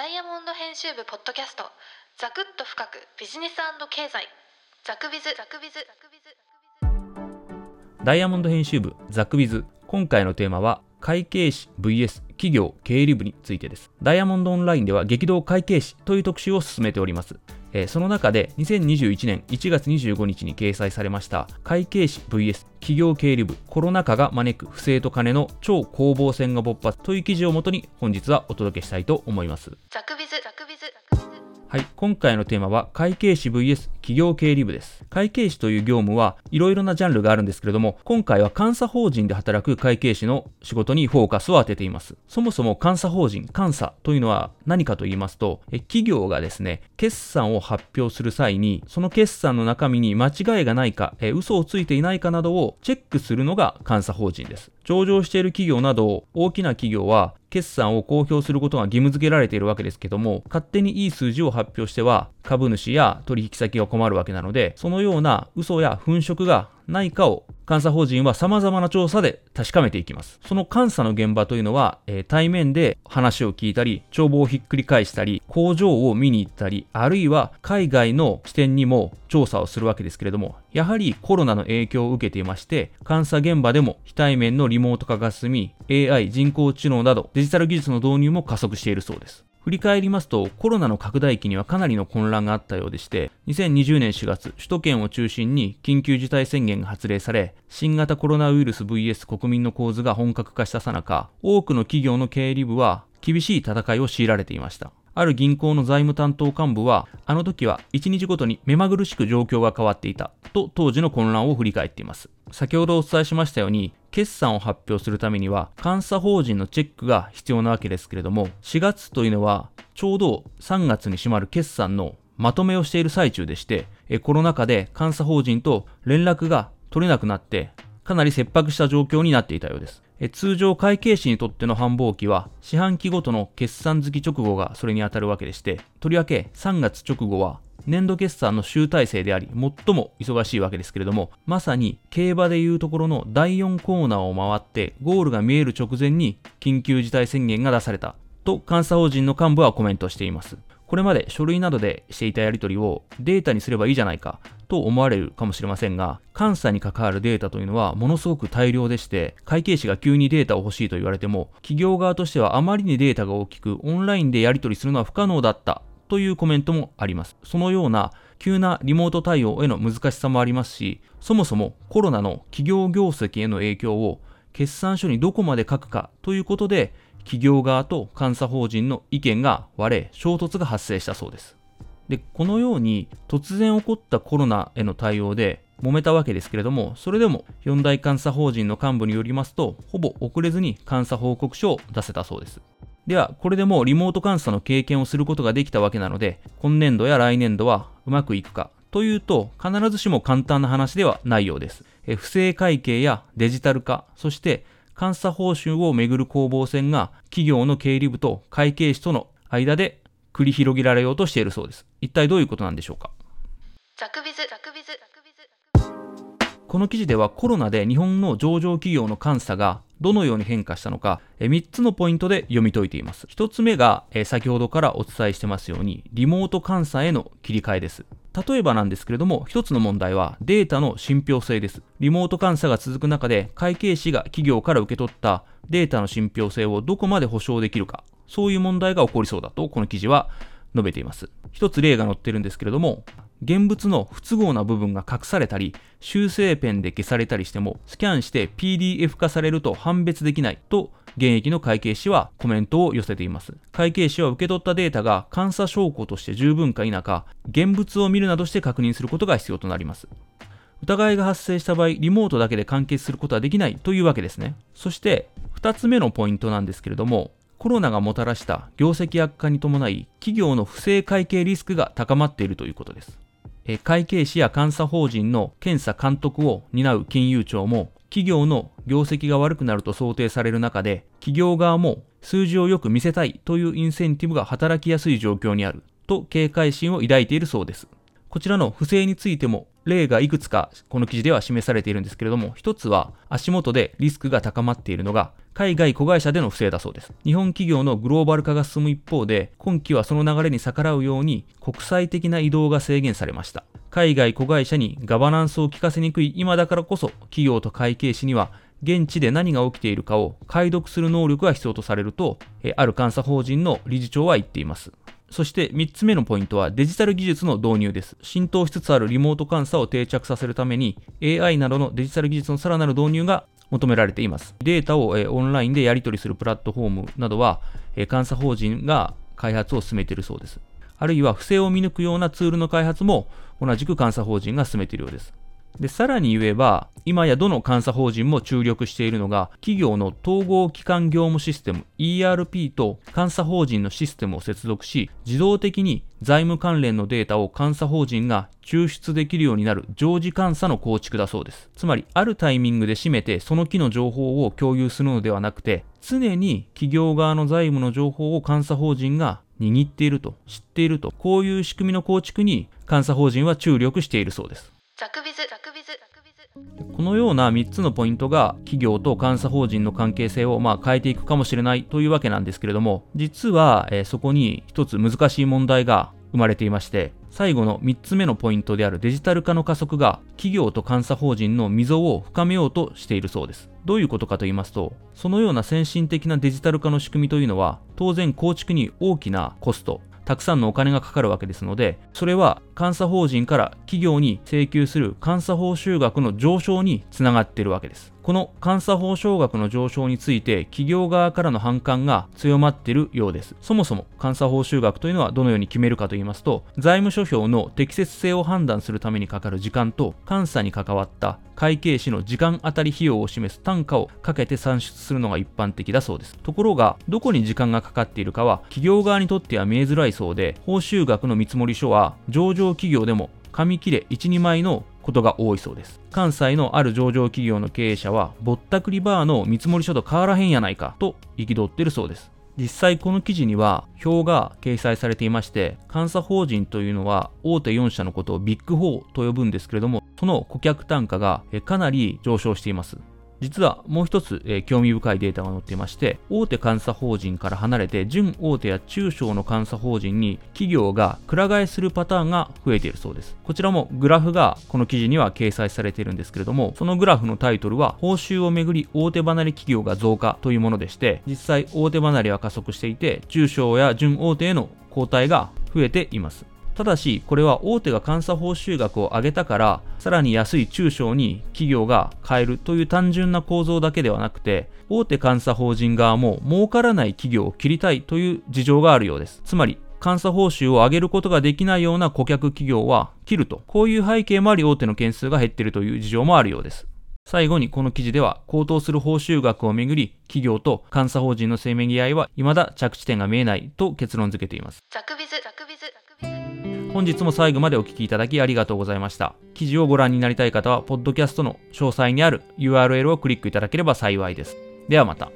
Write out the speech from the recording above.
ダイヤモンド編集部ポッドキャストザクッと深くビジネス経済。ザクビズ。ザクビズ。ザクビズ。ダイヤモンド編集部ザクビズ。今回のテーマは会計士 VS 企業経理部についてです。ダイヤモンドオンラインでは激動会計士という特集を進めております。えー、その中で2021年1月25日に掲載されました会計士 VS 企業経理部コロナ禍が招く不正と金の超攻防戦が勃発という記事をもとに本日はお届けしたいと思います。ザクビズザクビズはい、今回のテーマは会計士 VS 企業経理部です。会計士という業務はいろいろなジャンルがあるんですけれども、今回は監査法人で働く会計士の仕事にフォーカスを当てています。そもそも監査法人、監査というのは何かと言いますと、企業がですね、決算を発表する際に、その決算の中身に間違いがないか、え嘘をついていないかなどをチェックするのが監査法人です。上場している企業など大きな企業は決算を公表することが義務付けられているわけですけども、勝手にいい数字を発発表しては、株主や取引先が困るわけなので、そのような嘘や粉飾がないかを監査法人は様々な調査で確かめていきます。その監査の現場というのは、えー、対面で話を聞いたり、帳簿をひっくり返したり、工場を見に行ったり、あるいは海外の視点にも調査をするわけですけれども、やはりコロナの影響を受けていまして、監査現場でも非対面のリモート化が進み、AI、人工知能などデジタル技術の導入も加速しているそうです。振り返りますと、コロナの拡大期にはかなりの混乱があったようでして、2020年4月、首都圏を中心に緊急事態宣言が発令され、新型コロナウイルス VS 国民の構図が本格化したさなか、多くの企業の経理部は厳しい戦いを強いられていました。ある銀行の財務担当幹部は、あの時は1日ごとに目まぐるしく状況が変わっていた、と当時の混乱を振り返っています。先ほどお伝えしましたように、決算を発表するためには、監査法人のチェックが必要なわけですけれども、4月というのは、ちょうど3月に閉まる決算のまとめをしている最中でして、コロナ禍で監査法人と連絡が取れなくなって、かなり切迫した状況になっていたようです。通常会計士にとっての繁忙期は四半期ごとの決算月直後がそれにあたるわけでして、とりわけ3月直後は年度決算の集大成であり、最も忙しいわけですけれども、まさに競馬でいうところの第4コーナーを回ってゴールが見える直前に緊急事態宣言が出されたと監査法人の幹部はコメントしています。これまで書類などでしていたやり取りをデータにすればいいじゃないかと思われるかもしれませんが、監査に関わるデータというのはものすごく大量でして、会計士が急にデータを欲しいと言われても、企業側としてはあまりにデータが大きく、オンラインでやり取りするのは不可能だったというコメントもあります。そのような急なリモート対応への難しさもありますし、そもそもコロナの企業業績への影響を決算書にどこまで書くかということで、企業側と監査法人の意見が割れ、衝突が発生したそうです。で、このように突然起こったコロナへの対応で揉めたわけですけれども、それでも四大監査法人の幹部によりますと、ほぼ遅れずに監査報告書を出せたそうです。では、これでもうリモート監査の経験をすることができたわけなので、今年度や来年度はうまくいくかというと、必ずしも簡単な話ではないようです。え不正会計やデジタル化、そして監査報酬をめぐる攻防戦が企業の経理部と会計士との間で繰り広げられようとしているそうです。一体どういうことなんでしょうか？この記事ではコロナで日本の上場企業の監査がどのように変化したのか、3つのポイントで読み解いています。1つ目が、先ほどからお伝えしてますように、リモート監査への切り替えです。例えばなんですけれども、一つの問題はデータの信憑性です。リモート監査が続く中で、会計士が企業から受け取ったデータの信憑性をどこまで保証できるか、そういう問題が起こりそうだと、この記事は述べています。一つ例が載ってるんですけれども、現物の不都合な部分が隠されたり、修正ペンで消されたりしても、スキャンして PDF 化されると判別できないと、現役の会計士はコメントを寄せています。会計士は受け取ったデータが監査証拠として十分か否か、現物を見るなどして確認することが必要となります。疑いが発生した場合、リモートだけで完結することはできないというわけですね。そして、二つ目のポイントなんですけれども、コロナがもたらした業績悪化に伴い、企業の不正会計リスクが高まっているということです。会計士や監査法人の検査監督を担う金融庁も、企業の業績が悪くなると想定される中で、企業側も数字をよく見せたいというインセンティブが働きやすい状況にあると警戒心を抱いているそうです。こちらの不正についても例がいくつかこの記事では示されているんですけれども、一つは足元でリスクが高まっているのが海外子会社での不正だそうです。日本企業のグローバル化が進む一方で、今期はその流れに逆らうように国際的な移動が制限されました。海外子会社にガバナンスを聞かせにくい今だからこそ、企業と会計士には現地で何が起きているかを解読する能力が必要とされると、ある監査法人の理事長は言っています。そして3つ目のポイントはデジタル技術の導入です。浸透しつつあるリモート監査を定着させるために AI などのデジタル技術のさらなる導入が求められています。データをオンラインでやり取りするプラットフォームなどは監査法人が開発を進めているそうです。あるいは不正を見抜くようなツールの開発も同じく監査法人が進めているようです。で、さらに言えば、今やどの監査法人も注力しているのが、企業の統合機関業務システム ERP と監査法人のシステムを接続し、自動的に財務関連のデータを監査法人が抽出できるようになる常時監査の構築だそうです。つまり、あるタイミングで閉めて、その木の情報を共有するのではなくて、常に企業側の財務の情報を監査法人が握っていると、知っていると、こういう仕組みの構築に監査法人は注力しているそうです。ザこのような3つのポイントが企業と監査法人の関係性をま変えていくかもしれないというわけなんですけれども実は、え、そこに一つ難しい問題が生まれていまして最後の3つ目のポイントであるデジタル化の加速が企業と監査法人の溝を深めようとしているそうです。どういうことかと言いますと、そのような先進的なデジタル化の仕組みというのは当然構築に大きなコスト、たくさんのお金がかかるわけですので、それは監査法人から企業に請求する監査報酬額の上昇につながっているわけです。この監査報奨額の上昇について企業側からの反感が強まっているようです。そもそも監査報酬額というのはどのように決めるかと言いますと、財務諸表の適切性を判断するためにかかる時間と監査に関わった会計士の時間当たり費用を示す単価をかけて算出するのが一般的だそうです。ところが、どこに時間がかかっているかは企業側にとっては見えづらいそうで、報酬額の見積書は上場企業でも紙切れ1、2枚のことが多いそうです。関西のある上場企業の経営者は、ぼったくりバーの見積書と変わらへんやないかと憤ってるそうです。実際この記事には表が掲載されていまして、監査法人というのは大手4社のことをビッグ4と呼ぶんですけれども、その顧客単価がかなり上昇しています。実はもう一つ、えー、興味深いデータが載っていまして、大手監査法人から離れて、準大手や中小の監査法人に企業がくら替えするパターンが増えているそうです。こちらもグラフがこの記事には掲載されているんですけれども、そのグラフのタイトルは、報酬をめぐり大手離れ企業が増加というものでして、実際大手離れは加速していて、中小や準大手への交代が増えています。ただし、これは大手が監査報酬額を上げたから、さらに安い中小に企業が買えるという単純な構造だけではなくて、大手監査法人側も儲からない企業を切りたいという事情があるようです。つまり、監査報酬を上げることができないような顧客企業は切ると。こういう背景もあり大手の件数が減っているという事情もあるようです。最後にこの記事では高騰する報酬額をめぐり企業と監査法人のせめぎ合いは未だ着地点が見えないと結論付けています。本日も最後までお聴きいただきありがとうございました。記事をご覧になりたい方は、ポッドキャストの詳細にある URL をクリックいただければ幸いです。ではまた。